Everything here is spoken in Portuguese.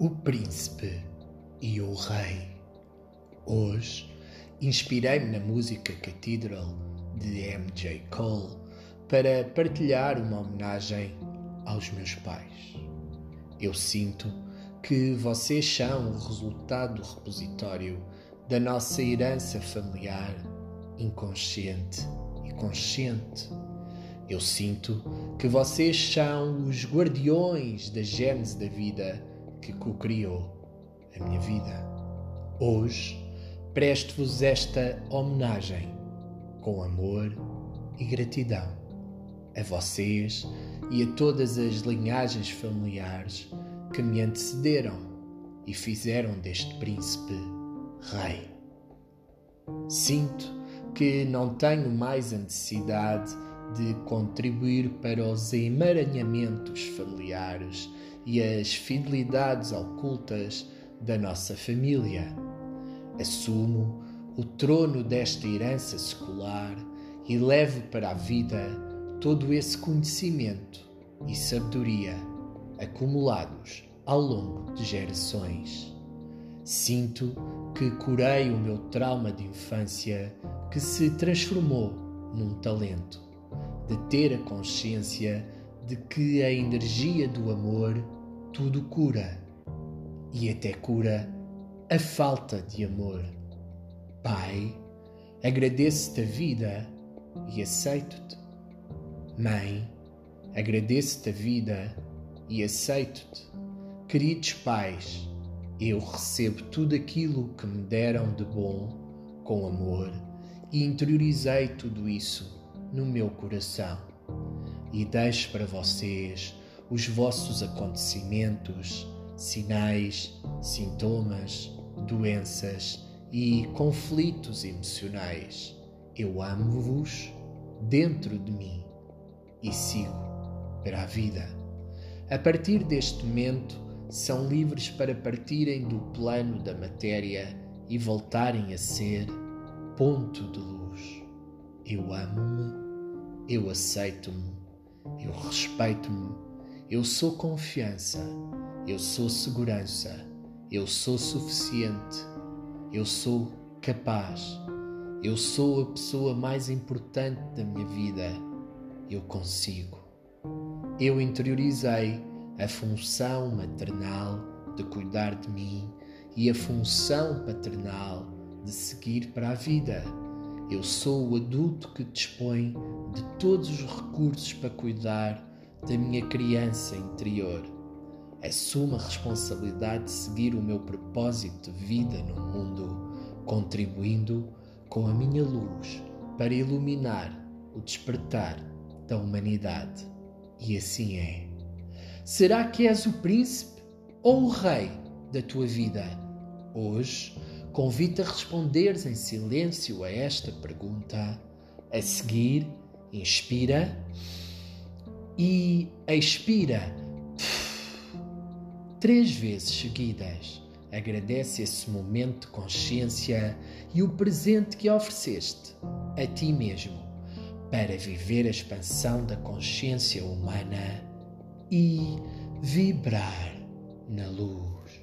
o príncipe e o rei. Hoje inspirei-me na música Cathedral de M.J. Cole para partilhar uma homenagem aos meus pais. Eu sinto que vocês são o resultado repositório da nossa herança familiar inconsciente e consciente. Eu sinto que vocês são os guardiões da gênese da vida que co-criou a minha vida. Hoje presto-vos esta homenagem com amor e gratidão a vocês e a todas as linhagens familiares que me antecederam e fizeram deste príncipe rei. Sinto que não tenho mais a necessidade de contribuir para os emaranhamentos familiares e as fidelidades ocultas da nossa família. Assumo o trono desta herança secular e levo para a vida todo esse conhecimento e sabedoria acumulados ao longo de gerações. Sinto que curei o meu trauma de infância que se transformou num talento, de ter a consciência de que a energia do amor tudo cura e até cura a falta de amor. Pai, agradeço-te a vida e aceito-te. Mãe, agradeço-te a vida e aceito-te. Queridos pais, eu recebo tudo aquilo que me deram de bom com amor e interiorizei tudo isso no meu coração. E deixo para vocês os vossos acontecimentos, sinais, sintomas, doenças e conflitos emocionais. Eu amo-vos dentro de mim e sigo para a vida. A partir deste momento, são livres para partirem do plano da matéria e voltarem a ser ponto de luz. Eu amo-me, eu aceito-me, eu respeito-me, eu sou confiança, eu sou segurança, eu sou suficiente, eu sou capaz, eu sou a pessoa mais importante da minha vida, eu consigo. Eu interiorizei a função maternal de cuidar de mim e a função paternal de seguir para a vida. Eu sou o adulto que dispõe de todos os recursos para cuidar da minha criança interior. Assumo a responsabilidade de seguir o meu propósito de vida no mundo, contribuindo com a minha luz para iluminar o despertar da humanidade. E assim é. Será que és o príncipe ou o rei da tua vida? Hoje, convido a responderes em silêncio a esta pergunta. A seguir, inspira e expira três vezes seguidas. Agradece esse momento de consciência e o presente que ofereceste a ti mesmo para viver a expansão da consciência humana e vibrar na luz.